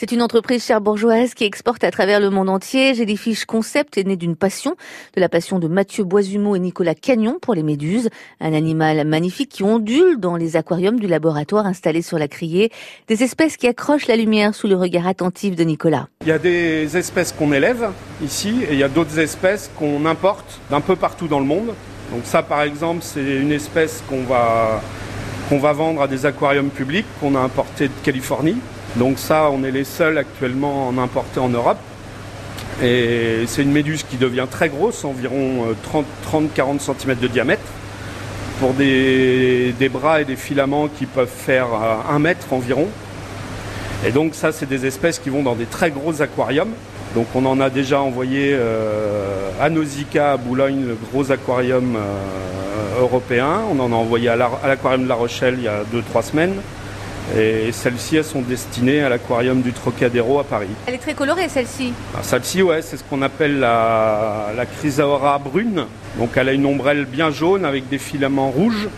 C'est une entreprise cherbourgeoise qui exporte à travers le monde entier. Jellyfish Concept est né d'une passion, de la passion de Mathieu Boisumeau et Nicolas Cagnon pour les méduses. Un animal magnifique qui ondule dans les aquariums du laboratoire installé sur la criée. Des espèces qui accrochent la lumière sous le regard attentif de Nicolas. Il y a des espèces qu'on élève ici et il y a d'autres espèces qu'on importe d'un peu partout dans le monde. Donc ça par exemple c'est une espèce qu'on va, qu'on va vendre à des aquariums publics qu'on a importé de Californie. Donc ça, on est les seuls actuellement en importer en Europe. Et c'est une méduse qui devient très grosse, environ 30-40 euh, cm de diamètre, pour des, bras et des filaments qui peuvent faire 1 euh, mètre environ. Et donc ça, c'est des espèces qui vont dans des très gros aquariums. Donc on en a déjà envoyé euh, à Nausicaa, à Boulogne, le gros aquarium européen. On en a envoyé à l'aquarium de La Rochelle il y a 2-3 semaines. Et celles-ci, elles sont destinées à l'aquarium du Trocadéro à Paris. Elle est très colorée, celle-ci ah, Celle-ci, ouais, c'est ce qu'on appelle la, la chrysaora brune. Donc elle a une ombrelle bien jaune avec des filaments rouges.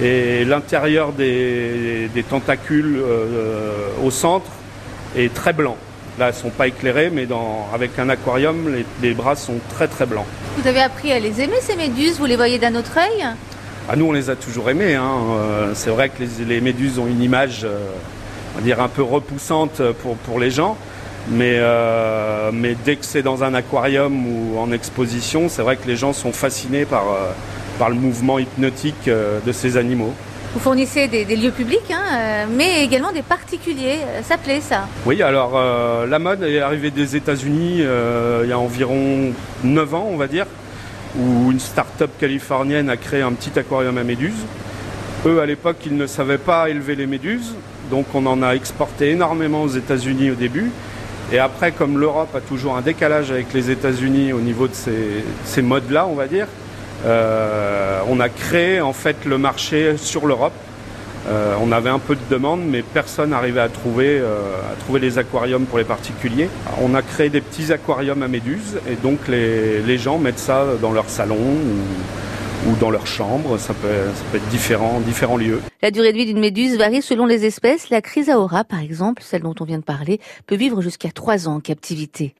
Et l'intérieur des, tentacules euh, au centre est très blanc. Là, elles ne sont pas éclairées, mais avec un aquarium, les, les bras sont très très blancs. Vous avez appris à les aimer, ces méduses? Vous les voyez d'un autre œil? Ah, nous, on les a toujours aimés. Hein. Euh, c'est vrai que les, méduses ont une image, euh, on va dire, un peu repoussante pour, pour les gens. Mais, euh, mais dès que c'est dans un aquarium ou en exposition, c'est vrai que les gens sont fascinés par, par le mouvement hypnotique de ces animaux. Vous fournissez des, lieux publics, hein, mais également des particuliers. Ça plaît, ça Oui, alors la mode est arrivée des États-Unis il y a environ 9 ans, on va dire où une start-up californienne a créé un petit aquarium à méduses. Eux, à l'époque, ils ne savaient pas élever les méduses, donc on en a exporté énormément aux États-Unis au début. Et après, comme l'Europe a toujours un décalage avec les États-Unis au niveau de ces, modes-là, on va dire, euh, on a créé en fait le marché sur l'Europe euh, on avait un peu de demande, mais personne n'arrivait à trouver, euh, à trouver les aquariums pour les particuliers. on a créé des petits aquariums à méduses, et donc les, gens mettent ça dans leur salon ou, dans leur chambre. Ça peut, être différents, différents lieux. La durée de vie d'une méduse varie selon les espèces. La chrysaora, par exemple, celle dont on vient de parler, peut vivre jusqu'à 3 ans en captivité.